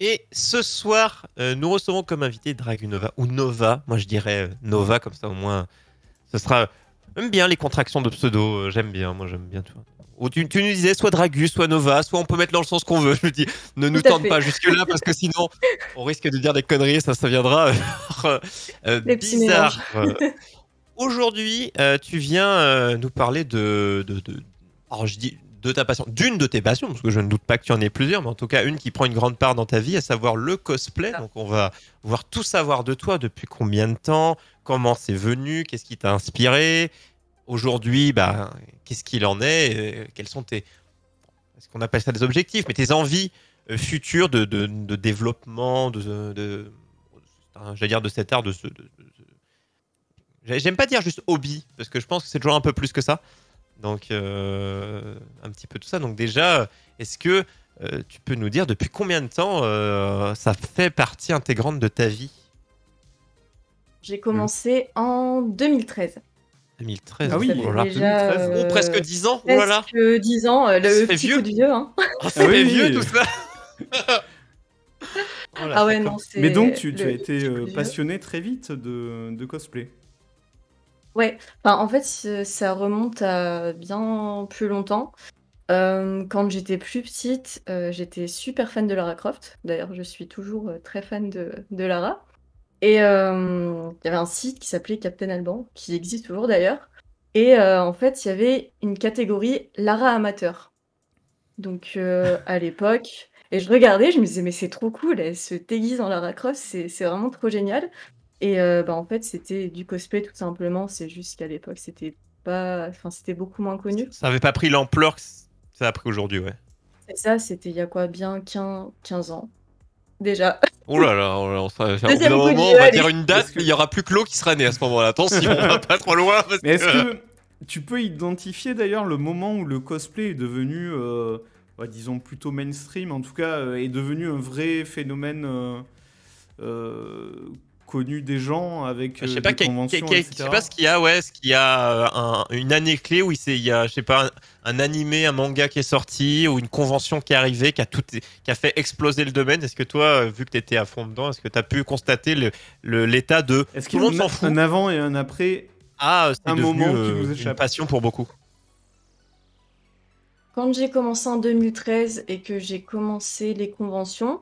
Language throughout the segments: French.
Et ce soir, euh, nous recevons comme invité Dragunova, ou Nova, moi je dirais euh, Nova, comme ça au moins, ce sera... J'aime bien les contractions de pseudo, euh, j'aime bien, moi j'aime bien, tu vois. Ou tu, tu nous disais soit Dragus, soit Nova, soit on peut mettre dans le sens qu'on veut. Je me dis, ne nous tente fait. pas jusque-là parce que sinon on risque de dire des conneries, ça, ça viendra euh, euh, bizarre. Euh, Aujourd'hui, euh, tu viens euh, nous parler de, de, de- alors je dis de ta passion, d'une de tes passions, parce que je ne doute pas que tu en aies plusieurs, mais en tout cas une qui prend une grande part dans ta vie, à savoir le cosplay. Donc on va voir tout savoir de toi, depuis combien de temps, comment c'est venu, qu'est-ce qui t'a inspiré? Aujourd'hui, bah, qu'est-ce qu'il en est, quels sont tes, est-ce qu'on appelle ça des objectifs, mais tes envies euh, futures de, de, de développement, de, j'allais dire de cet art, de ce, J'aime pas dire juste hobby, parce que je pense que c'est toujours un peu plus que ça. Donc, euh, un petit peu tout ça. Donc, déjà, est-ce que euh, tu peux nous dire depuis combien de temps euh, ça fait partie intégrante de ta vie? J'ai commencé en 2013. 2013. Ah oui, Ça fait oh déjà, 2013. Oh, presque 10 ans. Oh là là. presque 10 ans, le petit vieux. coup de vieux. Hein. Oh, ça Ah fait oui, vieux tout ça. Ah ouais, non, c'est. Mais donc, tu, as été passionné très vite de, de cosplay. Ouais, enfin, en fait, ça remonte à bien plus longtemps. Euh, quand j'étais plus petite, euh, j'étais super fan de Lara Croft. D'ailleurs, je suis toujours euh, très fan de, de Lara. Et il y avait un site qui s'appelait Captain Alban, qui existe toujours d'ailleurs. Et en fait, il y avait une catégorie Lara amateur. Donc, à l'époque, et je regardais, je me disais, mais c'est trop cool, elle se déguise en Lara Croft, c'est c'est vraiment trop génial. Et euh, bah, en fait, c'était du cosplay tout simplement. C'est juste qu'à l'époque, c'était pas, enfin, c'était beaucoup moins connu. Ça avait pas pris l'ampleur que ça a pris aujourd'hui, ouais. Et ça, c'était il y a quoi, bien 15, 15 ans déjà. Oh là là, oh là, on sera- au bout Deuxième d'un coup de moment, vieux, on va allez. dire une date, que- mais il y aura plus que l'eau qui sera née à ce moment-là. Attention, on va pas trop loin. Parce Mais est-ce que... que tu peux identifier d'ailleurs le moment où le cosplay est devenu, euh, disons, plutôt mainstream, en tout cas, euh, est devenu un vrai phénomène euh, euh, connu des gens avec Je sais euh, pas, des conventions, je sais pas ce qu'il y a, ouais, ce qu'il y a euh, un- une année clé où il, s'est- il y a, je sais pas, un, un animé, un manga qui est sorti ou une convention qui est arrivée, qui a tout, qui a fait exploser le domaine. Est-ce que toi, euh, vu que tu étais à fond dedans, est-ce que tu as pu constater le- le- l'état de Est-ce tout qu'il le y a monde un, s'en fout un avant et un après Ah, c'est un devenu moment qui vous une échappe. passion pour beaucoup. Quand j'ai commencé en 2013 et que j'ai commencé les conventions,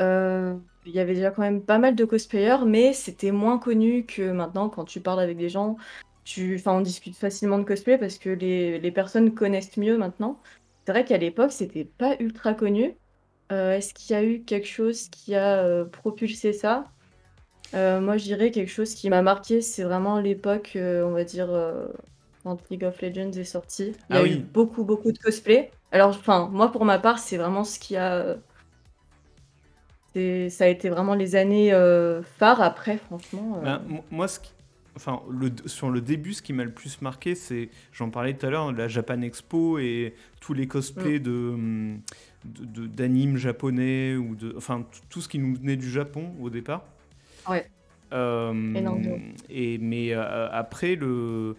euh, il y avait déjà quand même pas mal de cosplayers, mais c'était moins connu que maintenant. Quand tu parles avec des gens, tu... enfin, on discute facilement de cosplay parce que les, les personnes connaissent mieux maintenant. C'est vrai qu'à l'époque, c'était pas ultra connu. Euh, est-ce qu'il y a eu quelque chose qui a euh, propulsé ça? Euh, moi, je dirais quelque chose qui m'a marqué, c'est vraiment l'époque, on va dire, quand League of Legends est sorti. Il y Ah a oui. eu beaucoup, beaucoup de cosplay. Alors, enfin, moi, pour ma part, c'est vraiment ce qui a... c'est- Ça a été vraiment les années euh, phares. Après, franchement... euh, Ben, mo- moi, ce qui- enfin, le, sur le début, ce qui m'a le plus marqué, c'est, j'en parlais tout à l'heure, la Japan Expo et tous les Mm. cosplays de, hum, de- de- d'animes japonais ou de, enfin, tout ce qui nous venait du Japon au départ. Ouais. Euh, et mais euh, après le,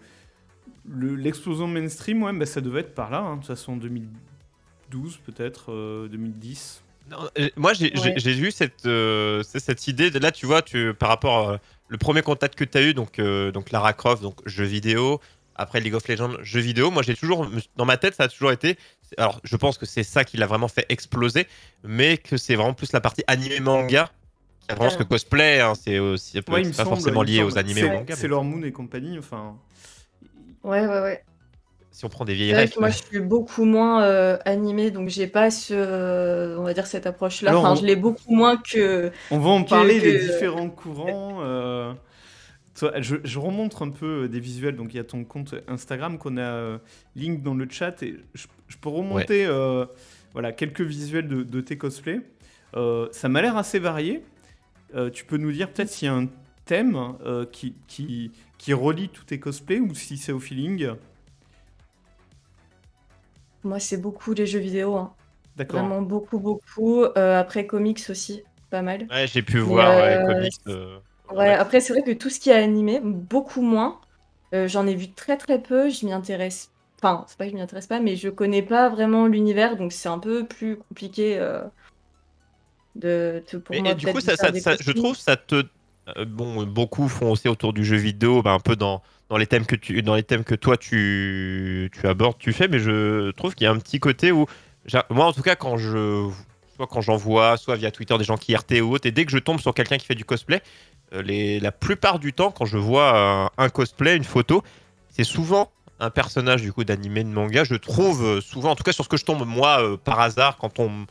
le- l'explosion mainstream, ouais, bah, ça devait être par là, hein, de toute façon 2012 peut-être, euh, 2010. Non, euh, moi, j'ai Ouais. eu cette, euh, c'est cette idée. De, là, tu vois, tu, par rapport à le premier contact que tu as eu, donc, euh, donc Lara Croft, donc jeux vidéo, après League of Legends, jeux vidéo, moi, j'ai toujours, dans ma tête, ça a toujours été. Alors, je pense que c'est ça qui l'a vraiment fait exploser, mais que c'est vraiment plus la partie animé manga. Qui avance que cosplay, hein, c'est aussi Ouais, pas semble, forcément lié aux animés C'est- mais Moon et compagnie, enfin. Ouais, ouais, ouais. Si on prend des vieilles C'est vrai rêves. que moi, je suis beaucoup moins euh, animée, donc j'ai pas ce, euh, on va dire cette approche-là. Alors, Enfin, on- je l'ai beaucoup moins que. On va en que- parler des que- différents courants. euh, toi, je, je remonte un peu euh, des visuels. Donc, il y a ton compte Instagram qu'on a euh, link dans le chat. Et je, je peux remonter euh, voilà, quelques visuels de, de tes cosplays. Euh, ça m'a l'air assez varié. Euh, tu peux nous dire peut-être s'il y a un thème euh, qui, qui, qui relie tous tes cosplays ou si c'est au feeling? Moi, c'est beaucoup les jeux vidéo, hein. D'accord. Vraiment beaucoup, beaucoup. Euh, après, comics aussi, pas mal. Ouais, j'ai pu voir ouais, euh, comics. euh, Ouais, après, c'est vrai que tout ce qui est animé, beaucoup moins. Euh, j'en ai vu très très peu, je m'y intéresse. Enfin, c'est pas que je m'y intéresse pas, mais je connais pas vraiment l'univers, donc c'est un peu plus compliqué euh, de, pour Et, moi, et du coup, de ça, faire ça- des ça- je trouve ça te euh, bon beaucoup font aussi autour du jeu vidéo, bah, un peu dans dans les thèmes que tu dans les thèmes que toi tu tu abordes, tu fais, mais je trouve qu'il y a un petit côté où moi en tout cas quand je soit quand j'en vois, soit via Twitter des gens qui RT ou autre, et dès que je tombe sur quelqu'un qui fait du cosplay, euh, la plupart du temps quand je vois un, cosplay, une photo, c'est souvent un personnage du coup d'animé de manga. Je trouve euh, souvent, en tout cas sur ce que je tombe moi euh, par hasard quand on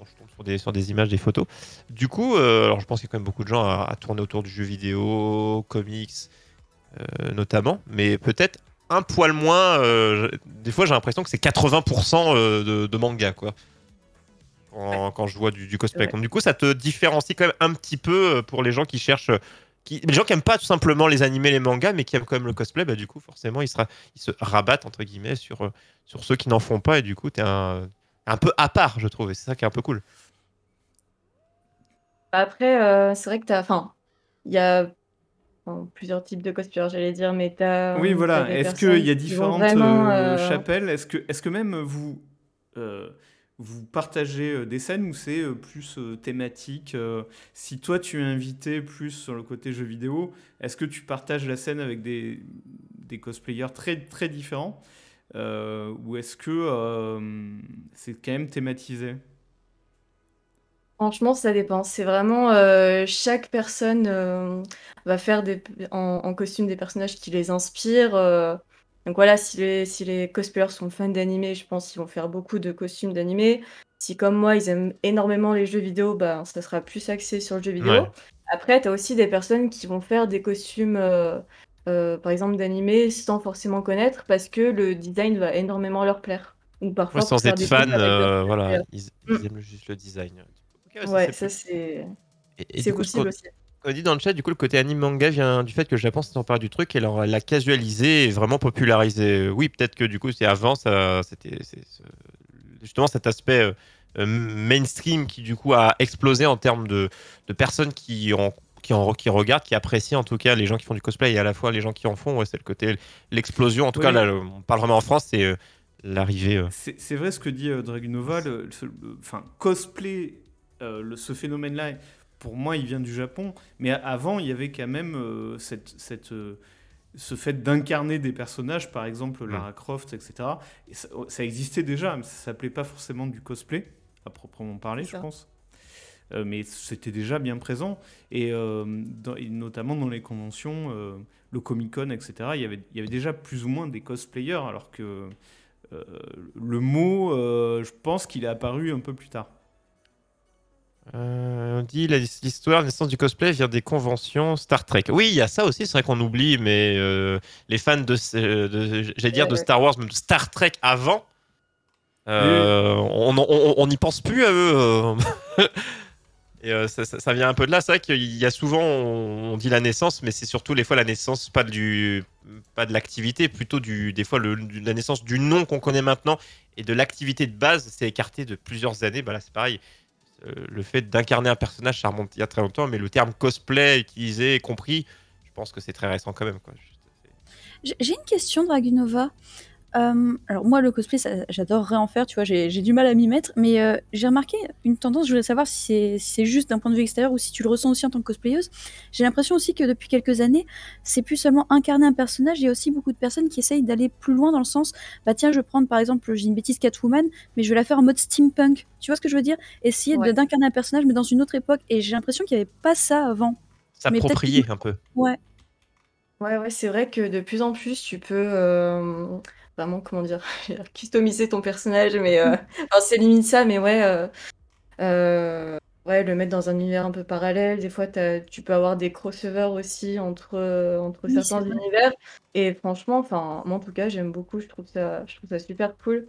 je tombe sur des sur des images, des photos. Du coup, alors je pense qu'il y a quand même beaucoup de gens à, tourner autour du jeu vidéo, comics notamment, mais peut-être un poil moins. euh, des fois, j'ai l'impression que c'est 80% euh, de, de manga, quoi. Quand, quand je vois du, du cosplay. Ouais. Donc, du coup, ça te différencie quand même un petit peu euh, pour les gens qui cherchent. euh, Qui, les gens qui aiment pas tout simplement les animés, les mangas, mais qui aiment quand même le cosplay, bah, du coup, forcément, ils, sera, ils se rabattent, entre guillemets, sur, euh, sur ceux qui n'en font pas, et du coup, t'es un, un peu à part, je trouve, et c'est ça qui est un peu cool. Après, euh, c'est vrai que t'as, enfin, il y a enfin, plusieurs types de cosplayers, j'allais dire, mais t'as, Oui, t'as voilà. Est-ce qu'il y a différentes vraiment, euh, euh, chapelles? Est-ce que, est-ce que même vous, euh, vous partagez euh, des scènes ou c'est euh, plus euh, thématique euh, Si toi tu es invité plus sur le côté jeu vidéo, est-ce que tu partages la scène avec des, des cosplayers très, très différents Euh, Ou est-ce que euh, c'est quand même thématisé? Franchement, ça dépend. C'est vraiment euh, chaque personne euh, va faire des, en, en costume des personnages qui les inspirent. euh. donc voilà, si les, si les cosplayers sont fans d'animé, je pense qu'ils vont faire beaucoup de costumes d'animé. Si comme moi, ils aiment énormément les jeux vidéo, bah, ça sera plus axé sur le jeu vidéo. Ouais. Après, tu as aussi des personnes qui vont faire des costumes, euh, euh, par exemple, d'animé sans forcément connaître parce que le design va énormément leur plaire. Ou parfois pour sans faire être des fan, euh, voilà, ils Mm. aiment juste le design. Ouais, ça, Ouais, c'est ça c'est possible aussi. qu'on dit dans le chat, du coup, le côté anime manga vient du fait que le Japon s'est emparé du truc et leur- l'a casualisé et vraiment popularisé. Oui, peut-être que du coup, c'est avant, c'était justement cet aspect euh, euh, mainstream qui du coup a explosé en termes de, de personnes qui en qui, en, qui regardent, qui apprécient en tout cas les gens qui font du cosplay et à la fois les gens qui en font. Ouais, c'est le côté l'explosion. En tout Oui. cas, là, on parle vraiment en France, c'est euh, l'arrivée. euh, C'est vrai ce que dit euh, Dragunova, enfin cosplay, le- ce phénomène-là, pour moi, il vient du Japon, mais avant, il y avait quand même euh, cette, cette, euh, ce fait d'incarner des personnages, par exemple Lara Croft, etc. Et ça, ça existait déjà, mais ça s'appelait pas forcément du cosplay, à proprement parler, je pense. Euh, mais c'était déjà bien présent, et, euh, dans- et notamment dans les conventions, euh, le Comic-Con, etc., il y, avait, il y avait déjà plus ou moins des cosplayers, alors que euh, le mot, euh, je pense qu'il est apparu un peu plus tard. Euh, on dit l'histoire, la naissance du cosplay vient des conventions Star Trek. Oui, il y a ça aussi, c'est vrai qu'on oublie, mais euh, les fans de, j'allais dire de Ouais. Star Wars, même de Star Trek avant, euh, on on- on n'y pense plus à eux. euh. Et euh, ça, ça- ça vient un peu de là. C'est vrai qu'il y a souvent, on, on dit la naissance, mais c'est surtout les fois la naissance, pas, du, pas de l'activité, plutôt du, des fois le, la naissance du nom qu'on connaît maintenant et de l'activité de base, c'est écarté de plusieurs années. Bah là, c'est pareil. Euh, le fait d'incarner un personnage, ça remonte il y a très longtemps, mais le terme cosplay utilisé compris, je pense que c'est très récent quand même. J'ai une question, Dragunova. Euh, alors moi, le cosplay, j'adorerais en faire, tu vois, j'ai du mal à m'y mettre, mais euh, j'ai remarqué une tendance, je voulais savoir si c'est si juste d'un point de vue extérieur ou si tu le ressens aussi en tant que cosplayeuse. J'ai l'impression aussi que depuis quelques années, c'est plus seulement incarner un personnage, il y a aussi beaucoup de personnes qui essayent d'aller plus loin dans le sens, bah tiens, je vais prendre par exemple, j'ai une bêtise Catwoman, mais je vais la faire en mode steampunk, tu vois ce que je veux dire? Essayer Ouais. d'incarner un personnage, mais dans une autre époque, et j'ai l'impression qu'il n'y avait pas ça avant. S'approprier un peu. Ouais. Ouais, ouais, c'est vrai que de plus en plus, tu peux euh, vraiment, comment dire, customiser ton personnage, mais euh, enfin, c'est limite ça, mais ouais, euh, euh, ouais, le mettre dans un univers un peu parallèle. Des fois, tu peux avoir des crossovers aussi entre, euh, entre Oui, certains univers. Et franchement, enfin, moi en tout cas, j'aime beaucoup, je trouve ça, je trouve ça super cool.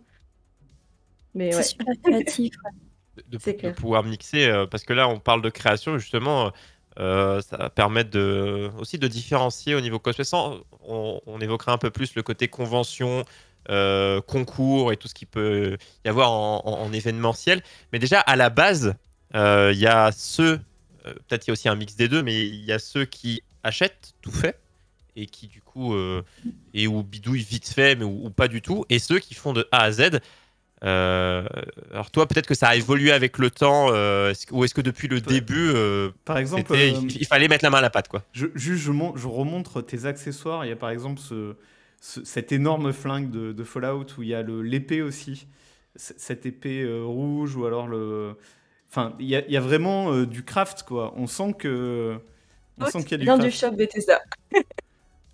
Mais C'est ouais, super créatif. ouais. de, pouvoir mixer, euh, parce que là, on parle de création, justement, euh, ça va permettre de, aussi de différencier au niveau cosplay. Sans, on, on évoquera un peu plus le côté convention, euh, concours et tout ce qui peut y avoir en, en- en événementiel. Mais déjà, à la base, euh, il y a ceux, euh, peut-être il y a aussi un mix des deux, mais il y a ceux qui achètent tout fait et qui du coup euh, et ou bidouillent vite fait mais ou pas du tout et ceux qui font de A à Z Euh, alors toi, peut-être que ça a évolué avec le temps, euh, que- ou est-ce que depuis le début, euh, Par exemple, c'était- euh, il, il fallait mettre la main à la pâte, quoi. je, juste, je, je remontre tes accessoires. Il y a par exemple ce, ce- cet énorme flingue de, de Fallout où il y a l'épée aussi. Cette épée euh, rouge ou alors le. Enfin, il y a, il y a vraiment euh, du craft, quoi. On sent que. On sent qu'il y a du Bien du craft. shop Bethesda.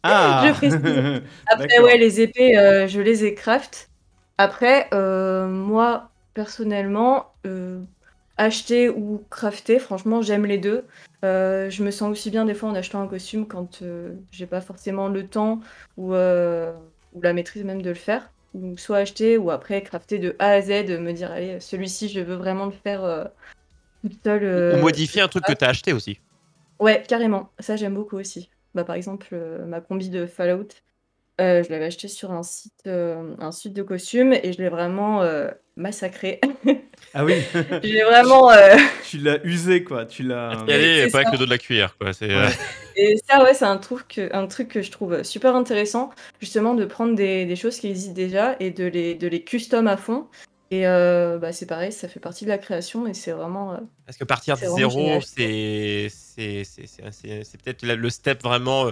Ah Je précise. Après, ouais, les épées, euh, je les ai craft. Après, euh, moi, personnellement, euh, acheter ou crafter, franchement, j'aime les deux. Euh, je me sens aussi bien des fois en achetant un costume quand j'ai pas forcément le temps ou, ou la maîtrise même de le faire. Donc, soit acheter ou après crafter de A à Z, me dire, allez, celui-ci, je veux vraiment le faire toute seule. Ou modifier un truc que tu as acheté aussi. Ouais, carrément. Ça, j'aime beaucoup aussi. Bah, par exemple, ma combi de Fallout, euh, je l'avais acheté sur un site, euh, un site de costumes et je l'ai vraiment euh, massacré. Ah oui, Je l'ai vraiment. euh, tu l'as usé, quoi. Tu l'as. Y aller, c'est pas avec ça. le dos de la cuillère, quoi. C'est, Ouais. Et ça, ouais, c'est un truc, que, un truc que je trouve super intéressant, justement, de prendre des, des choses qui existent déjà et de les, de les custom à fond. Et euh, bah, c'est pareil, ça fait partie de la création et c'est vraiment. euh, Parce que partir de zéro, c'est c'est c'est- c'est- c'est- c'est peut-être la- le step vraiment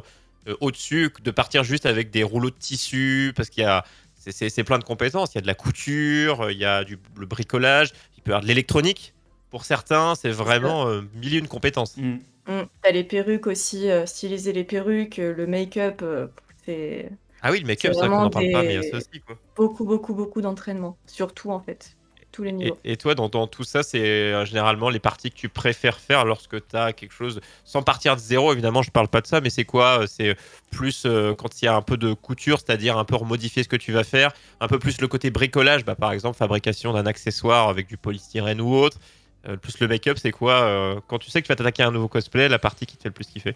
au-dessus que de partir juste avec des rouleaux de tissu, parce qu'il y a c'est- plein de compétences. Il y a de la couture, euh, il y a du le bricolage, il peut y avoir de l'électronique. Pour certains, c'est vraiment euh, mille et une compétences. Mm. mm. T'as les perruques aussi, euh, styliser les perruques, euh, le make-up, euh, c'est. Ah oui, le make-up, C'est qu'on vraiment n'en parle pas, mais il y a des- ça aussi. Quoi. beaucoup, beaucoup, beaucoup d'entraînement. Surtout, en fait. Tous les Et, niveaux. et toi, dans, dans tout ça, c'est euh, généralement les parties que tu préfères faire lorsque tu as quelque chose, sans partir de zéro, évidemment, je parle pas de ça, mais c'est quoi euh, C'est plus euh, quand il y a un peu de couture, c'est-à-dire un peu remodifier ce que tu vas faire, un peu plus le côté bricolage, bah, par exemple, fabrication d'un accessoire avec du polystyrène ou autre. Euh, plus le make-up, c'est quoi euh, Quand tu sais que tu vas t'attaquer à un nouveau cosplay, la partie qui te fait le plus kiffer?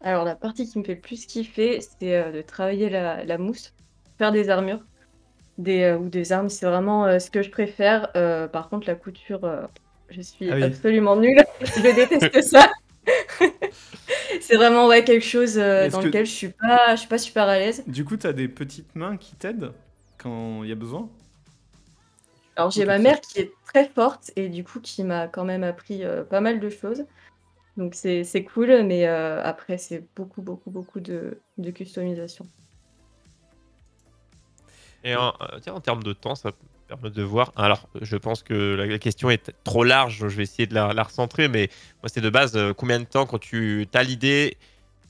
Alors, la partie qui me fait le plus kiffer, c'est euh, de travailler la, la mousse, faire des armures des, euh, ou des armes. C'est vraiment euh, ce que je préfère. Euh, par contre, la couture, je suis Ah oui. absolument nulle. je déteste ça. c'est vraiment ouais, quelque chose dans que- lequel je suis pas, je suis pas super à l'aise. Du coup, tu as des petites mains qui t'aident quand il y a besoin? Alors, j'ai ma mère qui est très forte et du coup qui m'a quand même appris pas mal de choses. Donc, c'est c'est cool, mais après, c'est beaucoup, beaucoup, beaucoup de, de customisation. Et en, euh, tiens, en termes de temps, ça permet de voir. Alors, je pense que la, question est trop large, je vais essayer de la, recentrer, mais moi, c'est de base euh, combien de temps quand tu as l'idée,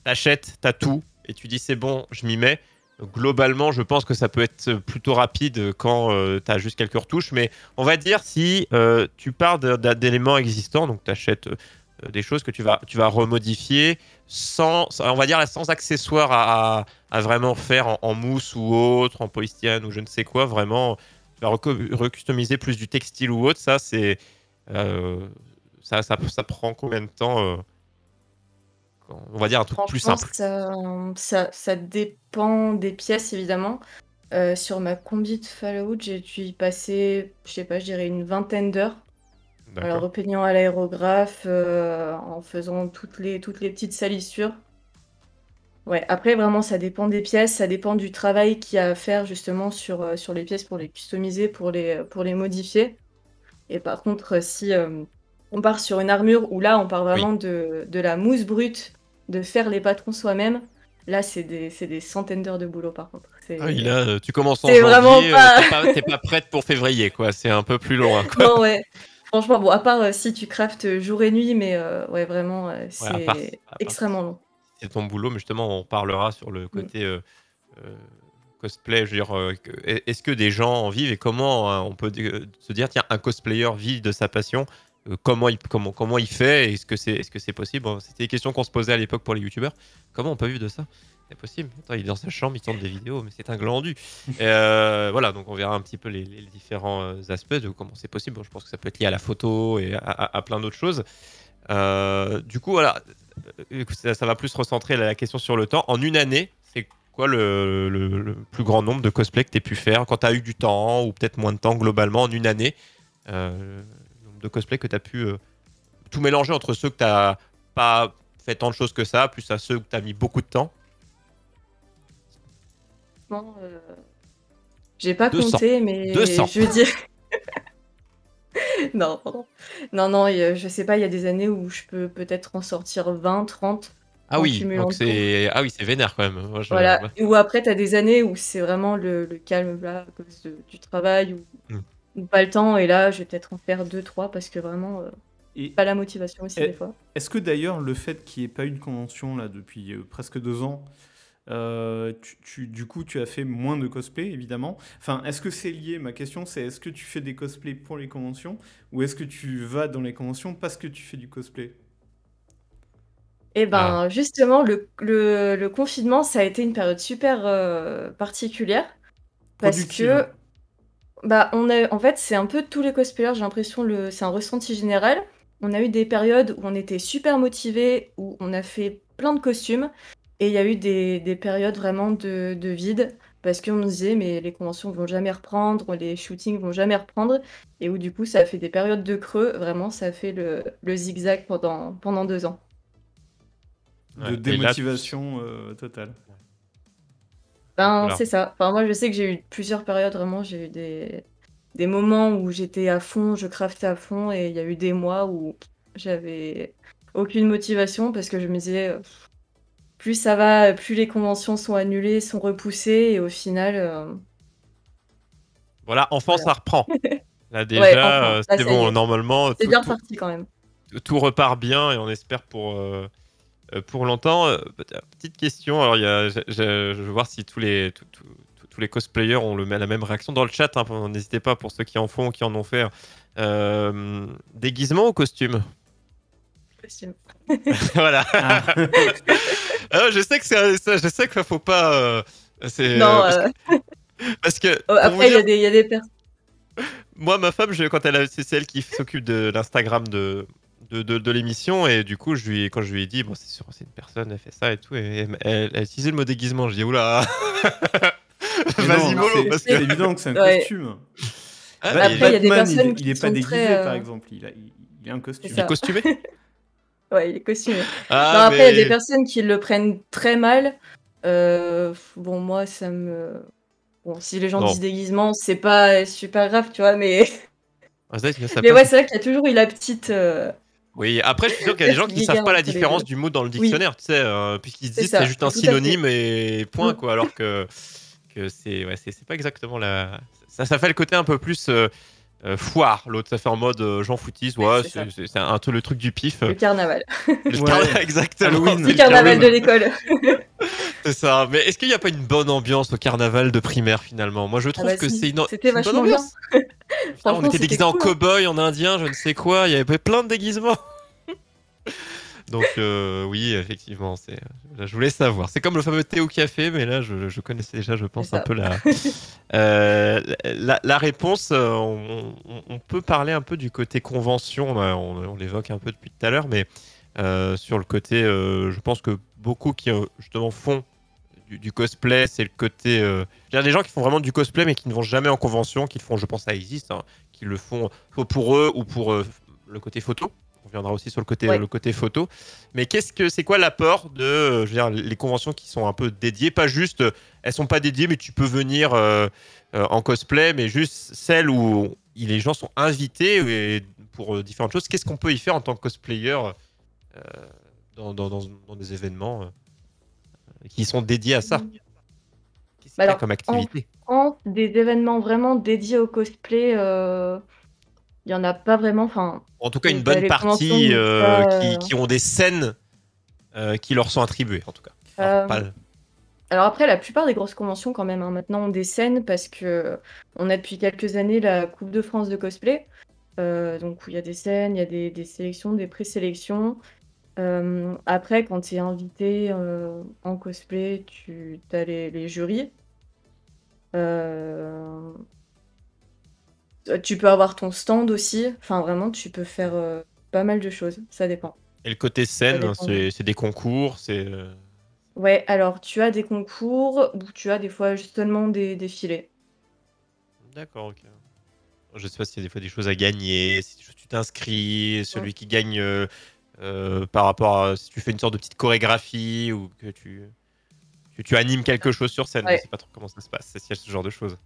t'achètes, t'as tout, et tu dis c'est bon, je m'y mets. Globalement, je pense que ça peut être plutôt rapide quand tu as juste quelques retouches, mais on va dire si euh, tu pars d'éléments existants, donc tu achètes des choses que tu vas, tu vas remodifier sans, on va dire, sans accessoires à, à- à vraiment faire en, en mousse ou autre, en polystyrène ou je ne sais quoi, vraiment, tu vas recustomiser plus du textile ou autre, ça c'est euh, ça, ça, ça prend combien de temps euh, On va dire un truc plus simple. Ça, ça, ça dépend des pièces, évidemment. Euh, sur ma combi de Fallout, j'ai dû y passer, je sais pas, je dirais une vingtaine d'heures. Alors, D'accord. repeignant à l'aérographe, euh, en faisant toutes les, toutes les petites salissures. Ouais, après, vraiment, ça dépend des pièces, ça dépend du travail qu'il y a à faire, justement, sur, euh, sur les pièces pour les customiser, pour les, pour les modifier. Et par contre, si euh, on part sur une armure où là, on part vraiment de, de la mousse brute, de faire les patrons soi-même, là, c'est des, c'est des centaines d'heures de boulot, par contre. C'est- Ah oui, là, tu commences en C'est vraiment janvier, euh, pas- prête pour février, quoi. C'est un peu plus loin, quoi. Non, ouais. Franchement, bon, à part euh, si tu craftes jour et nuit, mais euh, ouais, vraiment, euh, c'est à part- à part- extrêmement long. c'est ton boulot, mais justement, on parlera sur Mm. le côté euh, euh, cosplay. Je veux dire, euh, que- est-ce que des gens en vivent et comment hein, on peut euh, se dire, tiens, un cosplayer vit de sa passion euh, comment, il, comment, comment il fait Est-ce que c'est est -ce c'est possible? Bon, C'était des questions qu'on se posait à l'époque pour les youtubeurs. Comment on peut vivre de ça? C'est possible. Il est dans sa chambre, il tourne des vidéos, mais c'est un glandu. Euh, voilà, donc on verra un petit peu les, différents euh, aspects de comment c'est possible. Je pense que ça peut être lié à la photo et à, plein d'autres choses. Euh, du coup, voilà, ça, va plus recentrer la, question sur le temps. En une année, c'est quoi le, plus grand nombre de cosplays que tu as pu faire quand tu as eu du temps ou peut-être moins de temps globalement en une année? Le nombre de cosplays que tu as pu tout mélanger entre ceux que tu n'as pas fait tant de choses que ça, plus à ceux où tu as mis beaucoup de temps. Franchement, euh, J'ai pas 200. compté, mais 200. je veux dire. non, pardon. Non, non, je sais pas, il y a des années où je peux peut-être en sortir 20, 30. Ah En oui, donc c'est ah oui, c'est vénère quand même. Moi, je- Voilà. ouais. Ou après, t'as des années où c'est vraiment le, le calme là, à cause de- du travail ou, Mm. ou pas le temps. Et là, je vais peut-être en faire 2, 3 parce que vraiment, euh, Et pas la motivation aussi Et- des fois. est-ce que d'ailleurs le fait qu'il n'y ait pas eu de convention là depuis euh, presque deux ans, euh, tu, tu- du coup tu as fait moins de cosplay évidemment. Enfin, est-ce que c'est lié? Ma question c'est est-ce que tu fais des cosplays pour les conventions ou est-ce que tu vas dans les conventions parce que tu fais du cosplay? Et ben justement, le, le, le confinement, ça a été une période super euh, particulière. Parce Productive. que, bah, on a, en fait, c'est un peu tous les cosplayers, j'ai l'impression, le, c'est un ressenti général. On a eu des périodes où on était super motivés, où on a fait plein de costumes, et il y a eu des, des périodes vraiment de, de vide, parce qu'on nous disait, mais les conventions vont jamais reprendre, les shootings vont jamais reprendre, et où du coup, ça a fait des périodes de creux, vraiment, ça a fait le, le zigzag pendant, pendant deux ans. de Ouais, là, démotivation euh, totale Ben, Voilà. c'est ça. Enfin, moi, je sais que j'ai eu plusieurs périodes, vraiment. J'ai eu des, des moments où j'étais à fond, je craftais à fond, et il y a eu des mois où j'avais aucune motivation parce que je me disais, plus ça va, plus les conventions sont annulées, sont repoussées, et au final, euh, Voilà, enfin Voilà. ça reprend. Là déjà, Ouais, enfin. euh, Là, c'est ça y bon, est. normalement c'est tout, bien tout- parti quand même. tout repart bien et on espère pour, euh, euh, pour longtemps. Euh, Petite question, alors il y a, je, je- je veux voir si tous les, tous- tous- tous- tous les cosplayers ont le, la même réaction dans le chat. hein, N'hésitez pas pour ceux qui en font ou qui en ont fait. Euh, déguisement ou costume? Costume. Voilà. Ah. Alors, je sais que c'est ça, je sais qu'il faut pas. euh, c'est, Non, euh, parce, euh, que, parce que, oh, après, il y dire, a des, il y a des personnes. moi, ma femme, je, quand elle a, c'est celle qui s'occupe de l'Instagram de, de, de, de l'émission, et du coup, je lui, quand je lui ai dit, bon, c'est sûr, c'est une personne, elle fait ça et tout, et elle, elle, utilisé le mot déguisement. Je dis, oula, vas-y, mollo, c'est- parce c'est que. évident que c'est un Ouais. costume. Ah, il- Après, il y a des Batman, personnes il, qui il est pas déguisé très, euh, par exemple, il a, il, il a un costume. il est costumé? Ouais, il est costumé. Ah, Non, après, il y a des personnes qui le prennent très mal. Euh, bon, moi, ça me. Bon, si les gens Non. disent déguisement, c'est pas super grave, tu vois, mais. Ah, ça, ça Mais passe. ouais, c'est vrai qu'il y a toujours eu la petite. euh, Oui, après, je suis sûr qu'il y a des gens qui ne savent pas la différence du mot dans le dictionnaire, tu sais, euh, puisqu'ils disent ça, c'est juste un synonyme et point, quoi, alors que, que c'est ouais, pas exactement la. Ça, ça fait le côté un peu plus euh, foire, l'autre, ça fait en mode euh, Jean Foutis, ouais, c'est un peu le truc du pif. le carnaval. Le Ouais. carnaval, exactement. Halloween. c'est Le le carnaval de l'école. C'est ça. Mais est-ce qu'il n'y a pas une bonne ambiance au carnaval de primaire finalement? Moi, je trouve bah que si, c'est une, c'était bonne vachement bien. ambiance. Putain, on était déguisés en cool, hein. cow-boy, en indien, je ne sais quoi. Il y avait plein de déguisements. Donc euh, oui, effectivement, c'est. Je voulais savoir. C'est comme le fameux thé au café, mais là, je, je connaissais déjà, je pense, un peu la, euh, la, la réponse. euh, On, on- on peut parler un peu du côté convention. On, a- on- l'évoque un peu depuis tout à l'heure, mais euh, sur le côté, je pense que beaucoup qui justement font du, du cosplay, c'est le côté. Il y a des gens qui font vraiment du cosplay, mais qui ne vont jamais en convention, qui le font, je pense, ça existe, hein, qui le font pour eux ou pour le côté photo. On viendra aussi sur le côté, Ouais. le côté photo. Mais qu'est-ce que c'est quoi l'apport de euh, je veux dire, les conventions qui sont un peu dédiées, pas juste, euh, elles sont pas dédiées, mais tu peux venir euh, euh, en cosplay, mais juste celles où les gens sont invités et pour différentes choses. Qu'est-ce qu'on peut y faire en tant que cosplayer euh, dans, dans- dans- dans des événements qui sont dédiés à ça? Qu'est-ce qu'il y a comme activité? France, des événements vraiment dédiés au cosplay, il y en a pas vraiment. Enfin, En tout cas, une bonne partie euh, qui, euh, qui ont des scènes euh, qui leur sont attribuées, en tout cas. Alors, pas- Alors après, la plupart des grosses conventions quand même hein, maintenant ont des scènes parce que on a depuis quelques années la Coupe de France de cosplay. Donc où il y a des scènes, il y a des, des sélections, des présélections. Euh, après, quand tu es invité euh, en cosplay, tu as les, les jurys. Euh, Tu peux avoir ton stand aussi. Enfin, vraiment, tu peux faire euh, pas mal de choses. Ça dépend. Et le côté scène, c'est c'est des concours, c'est. euh, Ouais, alors tu as des concours ou tu as des fois seulement des défilés. D'accord, ok. Je sais pas s'il y a des fois des choses à gagner, si tu t'inscris, celui qui gagne euh, euh, par rapport à si tu fais une sorte de petite chorégraphie ou que tu, que tu animes quelque chose sur scène. Ouais. Je sais pas trop comment ça se passe, a ce genre de choses.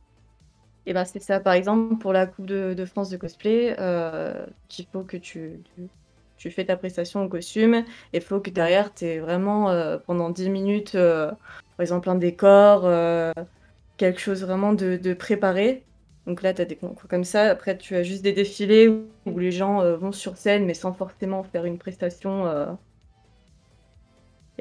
Et ben c'est ça. Par exemple, pour la Coupe de, France de cosplay, euh, il faut que tu, fais ta prestation au costume. Et il faut que derrière, tu es vraiment euh, pendant 10 minutes, euh, par exemple, un décor, quelque chose vraiment de, de préparé. Donc là, tu as des concours comme ça. Après, tu as juste des défilés où, les gens vont sur scène, mais sans forcément faire une prestation.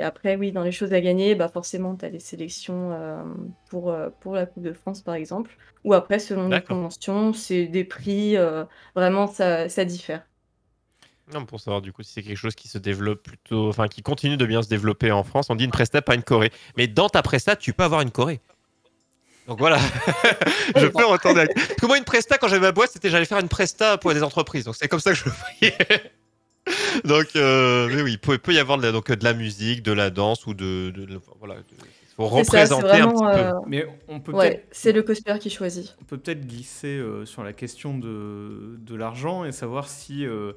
Et après, oui, dans les choses à gagner, bah forcément, tu as les sélections euh, pour, euh, pour la Coupe de France, par exemple. Ou après, selon les D'accord. conventions, c'est des prix, euh, vraiment, ça, ça diffère. Non, pour savoir du coup si c'est quelque chose qui se développe plutôt, enfin qui continue de bien se développer en France. On dit une presta, pas une Corée. Mais dans ta presta, tu peux avoir une Corée. Donc voilà, je peux retourner. Avec... Parce que moi, une presta, quand j'avais ma boîte, c'était j'allais faire une presta pour des entreprises. Donc c'est comme ça que je le voyais. Donc, euh, mais oui, il peut, peut y avoir de la, donc, de la musique, de la danse ou de. de, de- voilà, faut ça, représenter un vraiment. petit peu. euh, Mais on peut ouais, peut-être c'est le cosplayer qui choisit. on peut peut-être glisser euh, sur la question de, de l'argent et savoir si euh,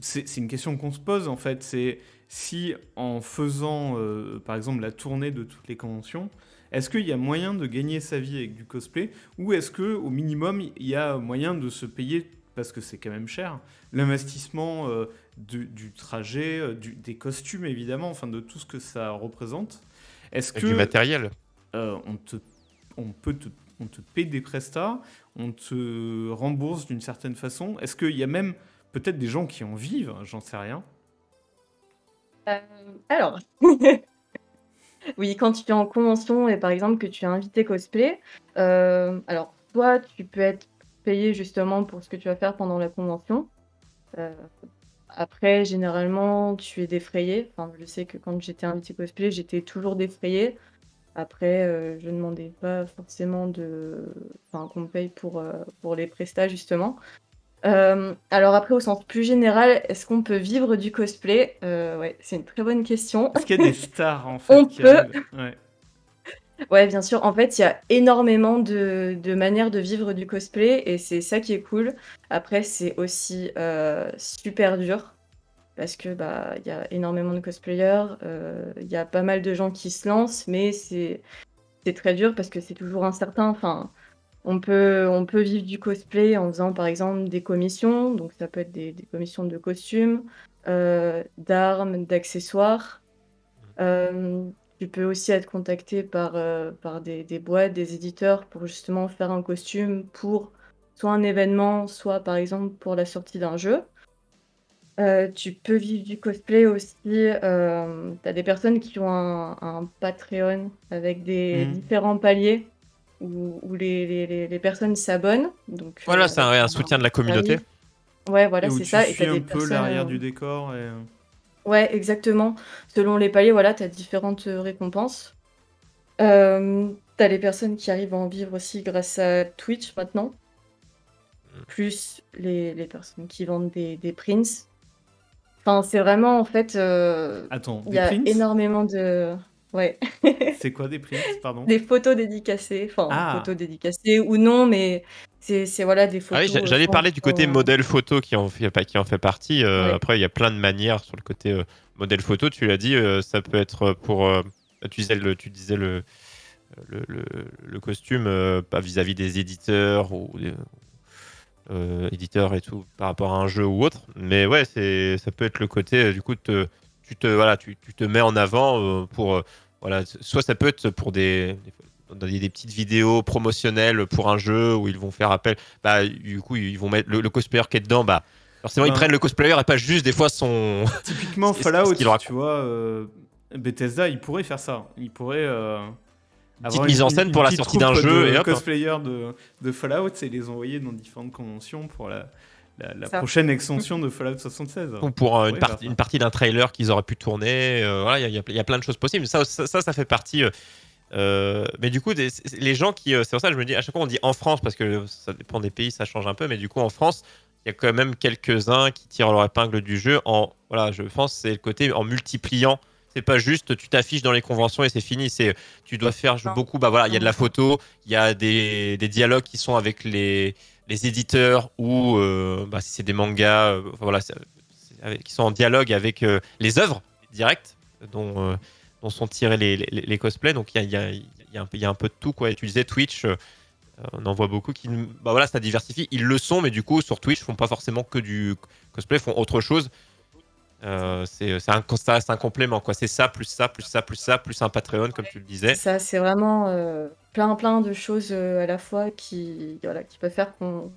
c'est c'est une question qu'on se pose en fait. C'est si en faisant euh, par exemple la tournée de toutes les conventions, est-ce qu'il y a moyen de gagner sa vie avec du cosplay ou est-ce que au minimum il y a moyen de se payer parce que c'est quand même cher l'investissement euh, du, du trajet, euh, du- des costumes évidemment, enfin de tout ce que ça représente. Est-ce que du matériel. euh, on, te, on peut te, on te paye des prestats, on te rembourse d'une certaine façon? Est-ce qu'il y a même peut-être des gens qui en vivent? J'en sais rien. Euh, alors, oui, quand tu es en convention et par exemple que tu es invité cosplay, euh, alors toi, tu peux être payé justement pour ce que tu vas faire pendant la convention. Euh, après, généralement, tu es défrayé. Enfin, je sais que quand j'étais invité cosplay, j'étais toujours défrayé. Après, euh, je ne demandais pas forcément de, enfin, qu'on me paye pour, euh, pour les prestats justement. Euh, alors après, au sens plus général, est-ce qu'on peut vivre du cosplay? Ouais, c'est une très bonne question. Est-ce qu'il y a des stars en fait On peut. Ouais. Ouais, bien sûr. En fait, il y a énormément de, manières de vivre du cosplay et c'est ça qui est cool. Après, c'est aussi euh, super dur parce que bah il y a énormément de cosplayers, euh, il y a pas mal de gens qui se lancent, mais c'est c'est très dur parce que c'est toujours incertain. Enfin, on peut on peut vivre du cosplay en faisant par exemple des commissions, donc ça peut être des, commissions de costumes, euh, d'armes, d'accessoires. Tu peux aussi être contacté par, euh, par des, des boîtes, des éditeurs pour justement faire un costume pour soit un événement, soit par exemple pour la sortie d'un jeu. Euh, tu peux vivre du cosplay aussi. Euh, tu as des personnes qui ont un, un Patreon avec des Mhm. différents paliers où, où les, les- les- les personnes s'abonnent. Donc, Voilà, euh, c'est un, un soutien de la communauté. Ouais, voilà, Et où c'est tu ça. Et suis t'as un des peu personnes, l'arrière du décor. Et... Ouais, exactement. Selon les paliers, voilà, tu as différentes euh, récompenses. Euh, tu as les personnes qui arrivent à en vivre aussi grâce à Twitch maintenant. Mm. Plus les, les personnes qui vendent des, des prints. Enfin, c'est vraiment, en fait, euh, Attends, il des y a prints? énormément de... Ouais, C'est quoi des prints Pardon? des photos dédicacées. Enfin, Ah. photos dédicacées ou non, mais c'est voilà, des Ah photos... oui, j'a- euh, j'allais sans- parler du côté modèle photo qui en fait, qui en fait partie. Euh, Ouais. Après, il y a plein de manières sur le côté euh, modèle photo. Tu l'as dit, euh, ça peut être pour. euh, tu, disais le, tu disais le, le, le, le costume euh, pas vis-à-vis des éditeurs ou des- euh, éditeurs et tout par rapport à un jeu ou autre. Mais ouais, c'est ça peut être le côté euh, du coup te, tu te voilà, tu, tu te mets en avant euh, pour euh, voilà, soit ça peut être pour des, des des petites vidéos promotionnelles pour un jeu où ils vont faire appel bah du coup ils vont mettre le, le cosplayer qui est dedans bah forcément ils prennent le cosplayer et pas juste des fois son Typiquement Fallout, tu vois, euh, Bethesda, il pourrait faire ça. Il pourrait euh, petite mise en scène pour la sortie d'un jeu de et hop. cosplayers de, de Fallout et les envoyer dans différentes conventions pour la, la, prochaine extension de Fallout 76. ou pour euh, une, bah, une partie d'un trailer qu'ils auraient pu tourner euh, voilà il y a- il y, y a plein de choses possibles. Ça ça ça, ça fait partie euh, euh, mais du coup des- les gens qui euh, c'est pour ça que je me dis à chaque fois on dit en France parce que ça dépend des pays ça change un peu mais du coup en France il y a quand même quelques-uns qui tirent leur épingle du jeu en voilà je pense c'est le côté en multipliant. C'est pas juste tu t'affiches dans les conventions et c'est fini. C'est tu dois faire beaucoup bah voilà il y a de la photo il y a des, des dialogues qui sont avec les les éditeurs ou euh, bah, si c'est des mangas euh, voilà qui sont en dialogue avec euh, les œuvres directes dont dont sont tirés les, les, cosplays donc il y y, y, y a un peu de tout quoi tu disais Twitch on en voit beaucoup qui, bah voilà, ça diversifie. Ils le sont, mais du coup, sur Twitch, font pas forcément que du cosplay, font autre chose. Euh, c'est un constat, c'est un complément quoi. C'est ça plus ça plus ça plus ça plus un Patreon comme tu le disais. Ça, c'est vraiment euh, plein plein de choses euh, à la fois qui voilà qui peuvent faire qu'on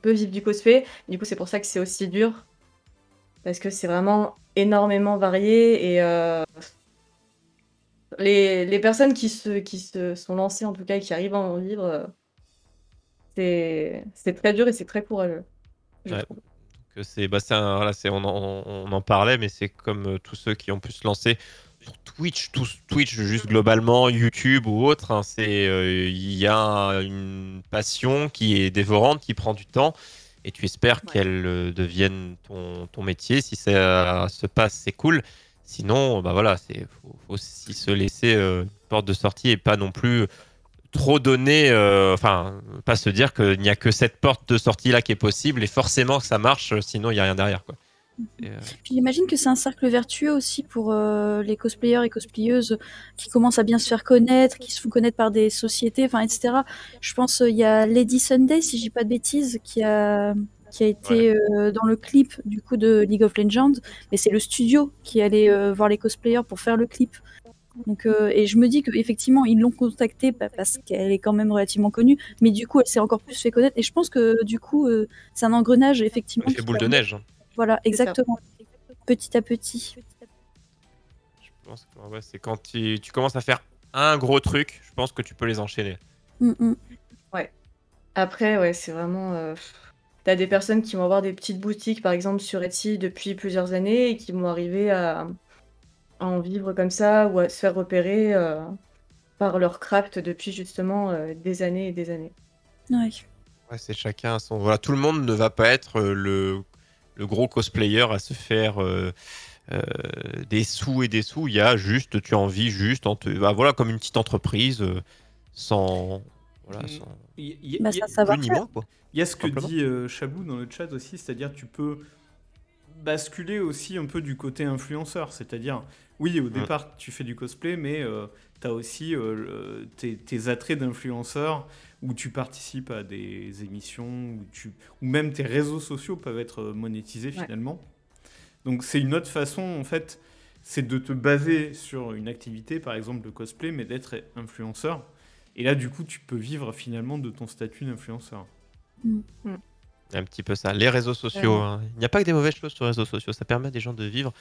peut vivre du cosplay. Du coup, c'est pour ça que c'est aussi dur parce que c'est vraiment énormément varié et les, les, personnes qui se qui se sont lancées en tout cas et qui arrivent à en vivre, c'est c'est très dur et c'est très courageux. Ouais c'est, bah, voilà, c'est, on, en, on, en parlait, mais c'est comme euh, tous ceux qui ont pu se lancer sur Twitch, tous, Twitch juste globalement, YouTube ou autre. Hein, c'est, euh, il y a une passion qui est dévorante, qui prend du temps, et tu espères qu'elle euh, devienne ton, ton métier. Si ça se passe, c'est cool. Sinon, bah voilà, c'est faut, faut aussi se laisser une porte de sortie et pas non plus trop donner, euh, enfin, pas se dire qu'il n'y a que cette porte de sortie là qui est possible et forcément que ça marche, sinon il n'y a rien derrière. Quoi. Euh, j'imagine que c'est un cercle vertueux aussi pour euh, les cosplayers et cosplayeuses qui commencent à bien se faire connaître, qui se font connaître par des sociétés, enfin, etc. Je pense il y a Lady Sunday, si je dis pas de bêtises, qui a qui a été dans le clip du coup de League of Legends, mais c'est le studio qui allait voir les cosplayers pour faire le clip. Donc, euh, et je me dis qu'effectivement, ils l'ont contactée parce qu'elle est quand même relativement connue, mais du coup, elle s'est encore plus fait connaître. Et je pense que du coup, euh, c'est un engrenage, effectivement. C'est boule de neige. Hein. Voilà, exactement. Petit à petit. Je pense que c'est quand tu, commences à faire un gros truc, je pense que tu peux les enchaîner. Mm, mm. Ouais. Après, ouais, c'est vraiment. Euh, T'as des personnes qui vont avoir des petites boutiques, par exemple, sur Etsy depuis plusieurs années et qui vont arriver à en vivre comme ça ou à se faire repérer euh, par leur craft depuis justement euh, des années et des années. Ouais. Ouais, c'est chacun son. Voilà, tout le monde ne va pas être euh, le, le gros cosplayer à se faire des sous et des sous. Il y a juste, tu as envie juste, en te... bah, voilà, comme une petite entreprise sans. Voilà, sans... Il y, bah, ça, va Il y a ce que dit Chabou dans le chat aussi, c'est-à-dire tu peux basculer aussi un peu du côté influenceur, c'est-à-dire oui, au départ, tu fais du cosplay, mais euh, tu as aussi euh, tes, attraits d'influenceur où tu participes à des émissions, où, tu, ou même tes réseaux sociaux peuvent être monétisés finalement. Donc c'est une autre façon, en fait, c'est de te baser sur une activité, par exemple le cosplay, mais d'être influenceur. Et là, du coup, tu peux vivre finalement de ton statut d'influenceur. Mm. Un petit peu ça. Les réseaux sociaux, hein. il n'y a pas que des mauvaises choses sur les réseaux sociaux. Ça permet à des gens de vivre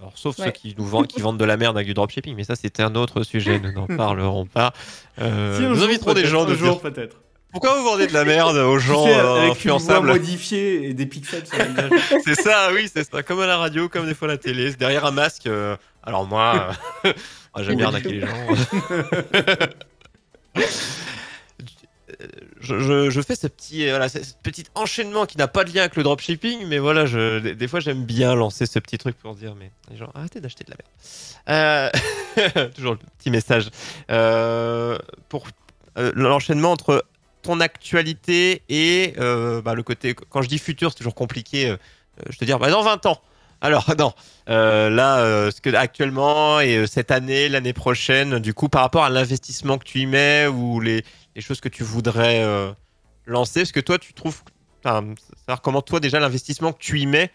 alors, sauf ceux qui nous vendent, qui vendent de la merde avec du dropshipping, mais ça c'était un autre sujet, nous n'en parlerons pas. Euh, nous inviterons des gens de jour peut-être. Pourquoi vous vendez de la merde aux gens tu sais, avec influençables et des pixels sur C'est ça, oui, c'est ça. Comme à la radio, comme des fois à la télé. Derrière un masque. Euh, alors moi, euh... j'aime bien arnaquer les gens. Je, fais ce petit, voilà, ce petit enchaînement qui n'a pas de lien avec le dropshipping, mais voilà, je, des, fois j'aime bien lancer ce petit truc pour dire, mais genre, arrêtez d'acheter de la merde. Euh, toujours le petit message. Euh, pour euh, l'enchaînement entre ton actualité et bah, le côté, quand je dis futur, c'est toujours compliqué. je te dire, bah, dans 20 ans. Alors non, là, ce que actuellement et cette année, l'année prochaine, du coup, par rapport à l'investissement que tu y mets ou les, choses que tu voudrais euh, lancer Est-ce que toi, tu trouves. savoir comment toi, déjà, l'investissement que tu y mets,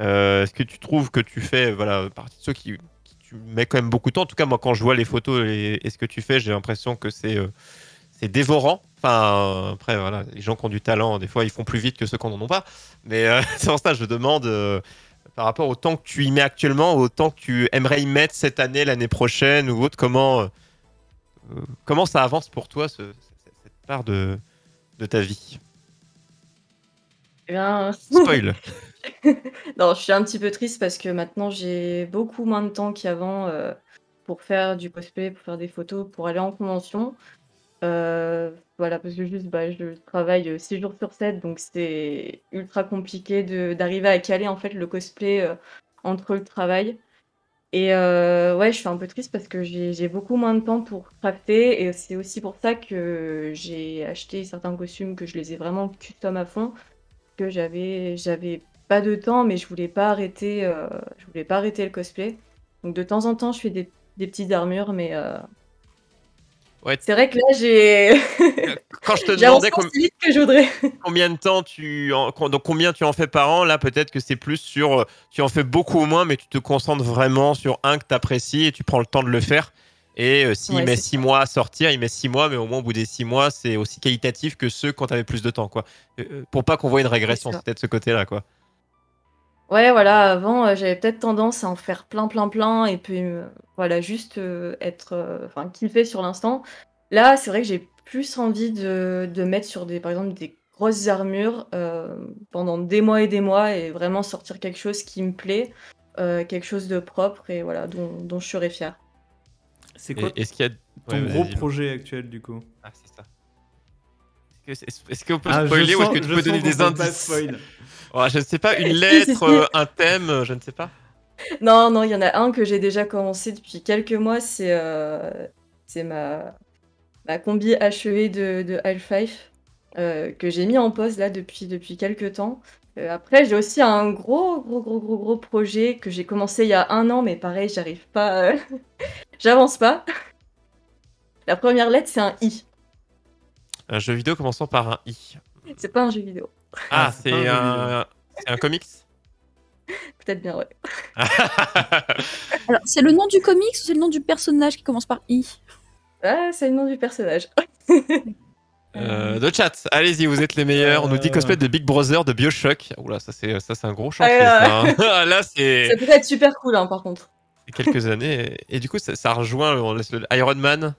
euh, est-ce que tu trouves que tu fais voilà, partie de ceux qui, tu mets quand même beaucoup de temps? En tout cas, moi, quand je vois les photos et, ce que tu fais, j'ai l'impression que c'est euh, c'est dévorant. Enfin, après, voilà, les gens qui ont du talent, des fois, ils font plus vite que ceux qui n'en ont pas. Mais c'est pour ça je demande par rapport au temps que tu y mets actuellement, au temps que tu aimerais y mettre cette année, l'année prochaine ou autre, comment, comment ça avance pour toi ce, part de, de ta vie? Eh bien... Spoil Non, je suis un petit peu triste parce que maintenant j'ai beaucoup moins de temps qu'avant euh, pour faire du cosplay, pour faire des photos, pour aller en convention. Euh, voilà, parce que juste bah, je travaille 6 jours sur 7, donc c'est ultra compliqué d'arriver à caler en fait le cosplay euh, entre le travail. Et euh, ouais, je suis un peu triste parce que j'ai beaucoup moins de temps pour crafter et c'est aussi pour ça que j'ai acheté certains costumes que je les ai vraiment custom à fond, que j'avais pas de temps, mais je voulais pas arrêter, je voulais pas arrêter le cosplay. Donc de temps en temps, je fais des, petites armures, mais Ouais. C'est vrai que là, j'ai. Quand je te demandais pas com- aussi vite que je voudrais. combien de temps tu en, donc combien tu en fais par an, là peut-être que c'est plus sur euh, tu en fais beaucoup moins, mais tu te concentres vraiment sur un que tu apprécies et tu prends le temps de le faire. Et euh, s'il Ouais, met six mois à sortir, il met six mois, mais au moins au bout des six mois, c'est aussi qualitatif que ceux quand tu avais plus de temps, quoi. Euh, pour pas qu'on voit une régression, c'est peut-être ce côté-là, quoi. Ouais, voilà, avant, euh, j'avais peut-être tendance à en faire plein, plein, plein, et puis euh, voilà, juste euh, être, euh, enfin, kiffer sur l'instant. Là, c'est vrai que j'ai plus envie de, de mettre sur des, par exemple, des grosses armures euh, pendant des mois et des mois, et vraiment sortir quelque chose qui me plaît, euh, quelque chose de propre, et voilà, dont, dont je serais fière. C'est Et- quoi Est-ce qu'il y a ton Ouais, gros vas-y, projet actuel du coup? Ah, c'est ça. Est-ce qu'on peut Ah, spoiler ou est-ce que tu peux donner des indices spoil. Ouais, Je ne sais pas, une lettre, euh, un thème, euh, je ne sais pas. Non, non, il y en a un que j'ai déjà commencé depuis quelques mois, c'est euh, c'est ma, ma combi achevée de, de Half-Life euh, que j'ai mis en pause là depuis, depuis quelques temps. Euh, après, j'ai aussi un gros, gros, gros, gros, gros projet que j'ai commencé il y a un an, mais pareil, j'arrive pas, euh, j'avance pas. La première lettre, c'est un I. Un jeu vidéo commençant par un I. C'est pas un jeu vidéo. Ah, Ah, c'est un un... c'est un comics? Peut-être bien, ouais. Alors, c'est le nom du comics ou c'est le nom du personnage qui commence par I? Ah, c'est le nom du personnage. Euh, de chat, allez-y, vous êtes les meilleurs. On nous dit Euh. cosplay de Big Brother, de Bioshock. Oula, ça c'est ça c'est un gros chantier. Ah, ça, hein. Là, c'est Ça peut être super cool, hein, par contre. c'est quelques années. Et, et du coup, ça, ça rejoint on laisse le Iron Man.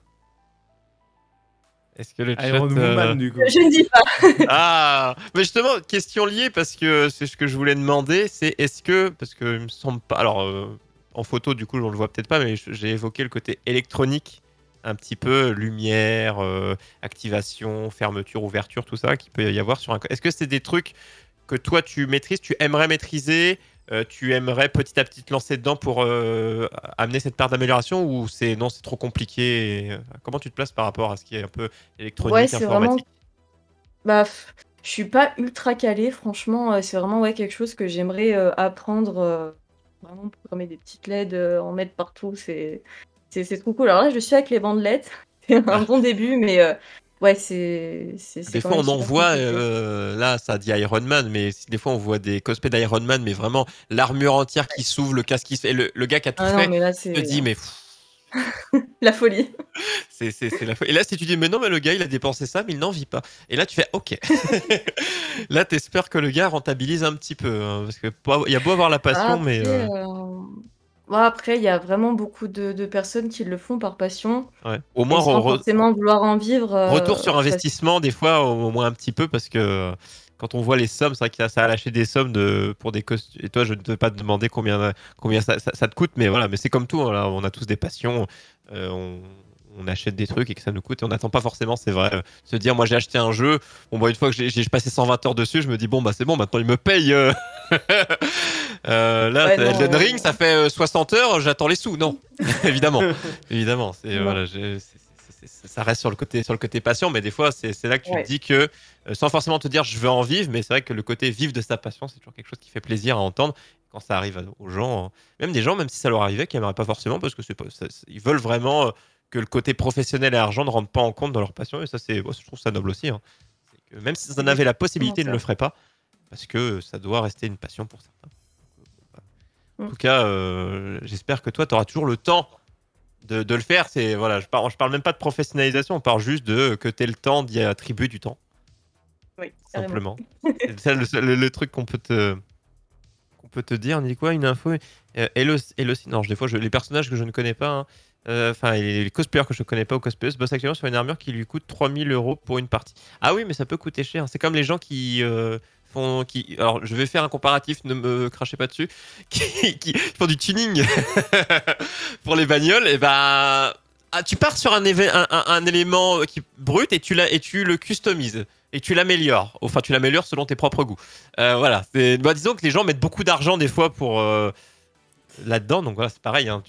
Est-ce que le chat Iron euh, Woman du coup. Je ne dis pas. Ah, mais justement, question liée parce que c'est ce que je voulais demander, c'est est-ce que parce que il me semble pas. Alors euh, en photo, du coup, on le voit peut-être pas, mais j'ai évoqué le côté électronique, un petit peu lumière, euh, activation, fermeture, ouverture, tout ça qui peut y avoir sur un. Est-ce que c'est des trucs que toi tu maîtrises, tu aimerais maîtriser, euh, tu aimerais petit à petit te lancer dedans pour euh, amener cette part d'amélioration ou c'est non, c'est trop compliqué. et, euh, comment tu te places par rapport à ce qui est un peu électronique, Ouais, c'est vraiment informatique? Bah, je suis pas ultra calée, franchement. c'est vraiment ouais, quelque chose que j'aimerais euh, apprendre. vraiment programmer des petites LED, en mettre partout, c'est c'est trop cool. Alors là, je suis avec les bandes LED. C'est un bon début, mais ouais, c'est Des fois, on en voit, compliqué. euh, là, ça dit Iron Man, mais des fois, on voit des cosplays d'Iron Man, mais vraiment l'armure entière qui s'ouvre, le casque qui se... Et le, le gars qui a tout Ah non, fait, mais là, te dit, mais la folie. c'est la fois. Et là, si tu dis, mais non, mais le gars, il a dépensé ça, mais il n'en vit pas. Et là, tu fais, ok. là, t'espères que le gars rentabilise un petit peu. hein, parce que il y a beau avoir la passion, mais. Euh, euh, bon, après, il y a vraiment beaucoup de, de personnes qui le font par passion. ouais. Au moins, sans re- forcément vouloir en vivre. euh, Retour sur investissement, des fois, au, moins un petit peu, parce que euh, quand on voit les sommes, c'est vrai que ça a lâché des sommes de, pour des costumes. Et toi, je ne te veux pas te demander combien, combien ça, ça- ça te coûte, mais voilà, mais c'est comme tout, hein, on a tous des passions, euh, on, on achète des trucs et que ça nous coûte, et on n'attend pas forcément, c'est vrai, se dire, moi j'ai acheté un jeu, bon, bah, une fois que j'ai j'ai passé 120 heures dessus, je me dis, bon, bah c'est bon, maintenant il me paye. euh. Euh, là, Ouais, non, Elden euh, Ring, ça fait euh, 60 heures, j'attends les sous. Non, évidemment, évidemment. C'est Non. voilà, j'ai- c'est- c'est- c'est- ça reste sur le côté sur le côté passion, mais des fois, c'est là que tu Ouais. te dis que, euh, sans forcément te dire je veux en vivre, mais c'est vrai que le côté vivre de sa passion, c'est toujours quelque chose qui fait plaisir à entendre quand ça arrive aux gens, hein. même des gens, même si ça leur arrivait, qui n'aimeraient pas forcément, parce que c'est pas, ça- c'est- ils veulent vraiment euh, que le côté professionnel et argent ne rentre pas en compte dans leur passion, et ça, c'est, moi, je trouve ça noble aussi. hein. C'est que même si en avaient la possibilité, ils ne le feraient pas, parce que ça doit rester une passion pour certains. En Mm. tout cas, euh, j'espère que toi, tu auras toujours le temps de, de le faire. C'est voilà, je parle, je parle même pas de professionnalisation, on parle juste de que tu aies le temps d'y attribuer du temps, Oui, simplement. c'est le, le- le truc qu'on peut te qu'on peut te dire. On dit quoi Une info euh, Hello, Hello, non, des fois, je, les personnages que je ne connais pas, hein, euh, enfin, les, les cosplayers que je ne connais pas ou cosplayeuses bossent actuellement sur une armure qui lui coûte 3000 euros pour une partie. Ah oui, mais ça peut coûter cher. C'est comme les gens qui euh, Qui, alors, je vais faire un comparatif, ne me crachez pas dessus. Qui, font du tuning pour les bagnoles. Et ben. ah, tu pars sur un, élément brut et tu, le customises et tu l'améliores. Enfin, tu l'améliores selon tes propres goûts. Euh, voilà. Bah, disons que les gens mettent beaucoup d'argent des fois pour euh, là-dedans. Donc voilà, c'est pareil. hein.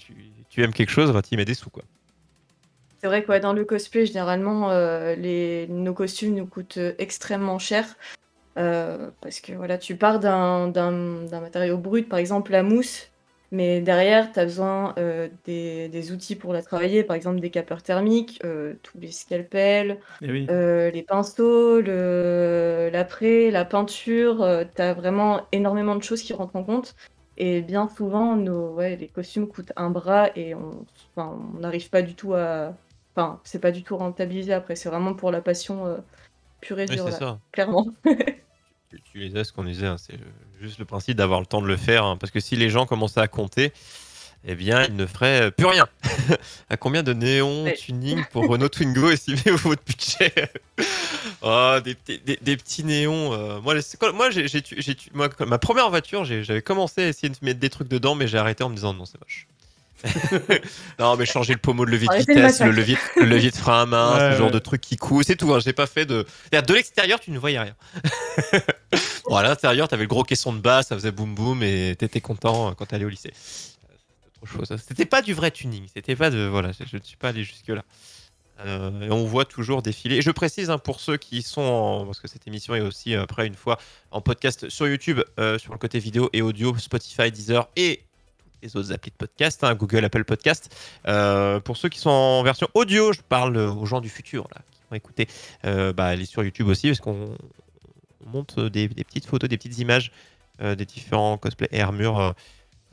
Tu, aimes quelque chose, bah, tu y mets des sous quoi. C'est vrai que dans le cosplay, généralement, euh, nos costumes nous coûtent extrêmement cher. Euh, parce que voilà, tu pars d'un matériau brut, par exemple la mousse. Mais derrière, tu as besoin euh, des, des outils pour la travailler, par exemple des capeurs thermiques, euh, tous les scalpels, Eh oui. les pinceaux, le, la peinture. tu as vraiment énormément de choses qui rentrent en compte. Et bien souvent, nos, ouais, les costumes coûtent un bras et on n'arrive pas du tout à. Enfin, c'est pas du tout rentabilisé après. C'est vraiment pour la passion pure et Oui, dure, c'est là, ça. clairement. Tu, tu les as, ce qu'on disait, hein, c'est juste le principe d'avoir le temps de le faire. hein, parce que si les gens commençaient à compter, eh bien, ils ne feraient plus rien. à combien de néons Ouais. tuning pour Renault Twingo estimez votre budget? Oh, des, petits- des, des petits néons. euh, moi, j'ai, moi, ma première voiture, j'avais commencé à essayer de mettre des trucs dedans, mais j'ai arrêté en me disant non, c'est moche. non, mais changer le pommeau de levier de vitesse, le levier, le levier de frein à main, Ouais, ce genre de trucs qui coûtent, c'est tout. Hein, j'ai pas fait de. De l'extérieur, tu ne voyais rien. bon, à l'intérieur, t'avais le gros caisson de basse, ça faisait boum boum et t'étais content euh, quand t'allais au lycée. C'était pas du vrai tuning. C'était pas de. Voilà, je ne suis pas allé jusque-là. Euh, et on voit toujours défiler. Et je précise hein, pour ceux qui sont en- parce que cette émission est aussi euh, après une fois en podcast sur YouTube, euh, sur le côté vidéo et audio, Spotify, Deezer et les autres applis de podcast, hein, Google, Apple Podcast. Euh, pour ceux qui sont en version audio, je parle aux gens du futur là, qui vont écouter. Euh, bah, elle est sur YouTube aussi parce qu'on on monte des, petites photos, des petites images euh, des différents cosplays et armures euh,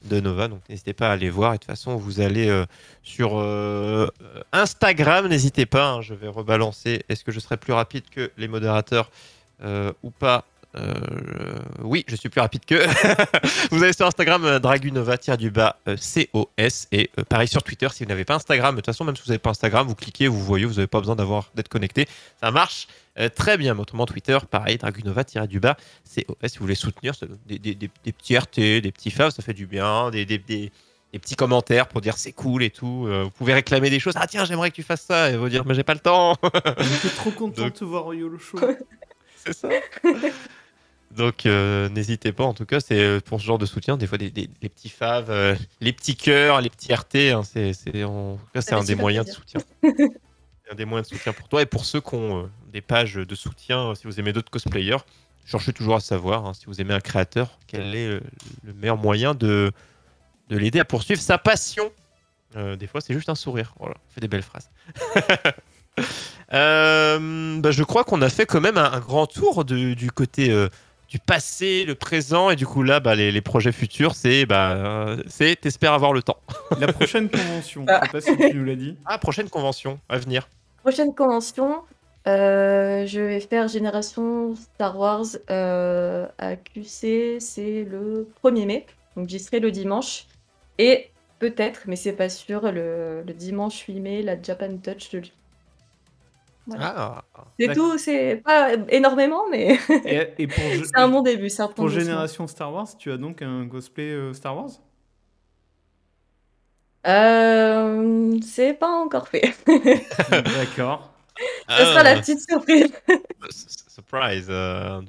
de Nova. Donc n'hésitez pas à aller voir. Et de toute façon, vous allez euh, sur euh, Instagram, n'hésitez pas. hein, je vais rebalancer. Est-ce que je serai plus rapide que les modérateurs euh, ou pas? Euh, oui, je suis plus rapide que. vous allez sur Instagram, euh, Dragunova, tire du bas, euh, COS. Et euh, pareil sur Twitter, si vous n'avez pas Instagram, de toute façon, même si vous n'avez pas Instagram, vous cliquez, vous voyez, vous n'avez pas besoin d'avoir d'être connecté. Ça marche euh, très bien. Mais autrement, Twitter, pareil, Dragunova, tire du bas, COS. Si vous voulez soutenir, ça- des, des, des, des petits RT, des petits faves, ça fait du bien. Des, des, des, des petits commentaires pour dire c'est cool et tout. Euh, vous pouvez réclamer des choses. Ah tiens, j'aimerais que tu fasses ça. Et vous dire, mais j'ai pas le temps. J'étais trop content Donc- de te voir au YOLO Show. C'est ça. Donc euh, n'hésitez pas, en tout cas, c'est euh, pour ce genre de soutien, des fois des, des- des petits faves, euh, les petits cœurs, les petits RT, hein, c'est, c'est, en tout cas, c'est fait un des moyens de soutien. C'est un des moyens de soutien pour toi et pour ceux qui ont euh, des pages de soutien, si vous aimez d'autres cosplayers, cherchez toujours à savoir, hein, si vous aimez un créateur, quel est le meilleur moyen de, de l'aider à poursuivre sa passion. Des fois, c'est juste un sourire. Voilà, on fait des belles phrases. Bah, je crois qu'on a fait quand même un, un grand tour de- du côté du passé, le présent, et du coup là, bah, les, les projets futurs, c'est bah, euh, c'est t'espères avoir le temps. La prochaine convention, Ah. je sais pas si tu nous l'as dit. Ah, prochaine convention à venir. Prochaine convention, euh, je vais faire Génération Star Wars euh, à QC, c'est le 1er mai, donc j'y serai le dimanche. Et peut-être, mais c'est pas sûr, le, le dimanche 8 mai, la Japan Touch de. Voilà. Ah, C'est tout, c'est pas énormément, mais Et, et c'est un bon début, reprend pour. Génération Star Wars, tu as donc un cosplay euh, Star Wars? Euh, c'est pas encore fait. D'accord. Ce sera la Ah, petite surprise. Surprise. euh,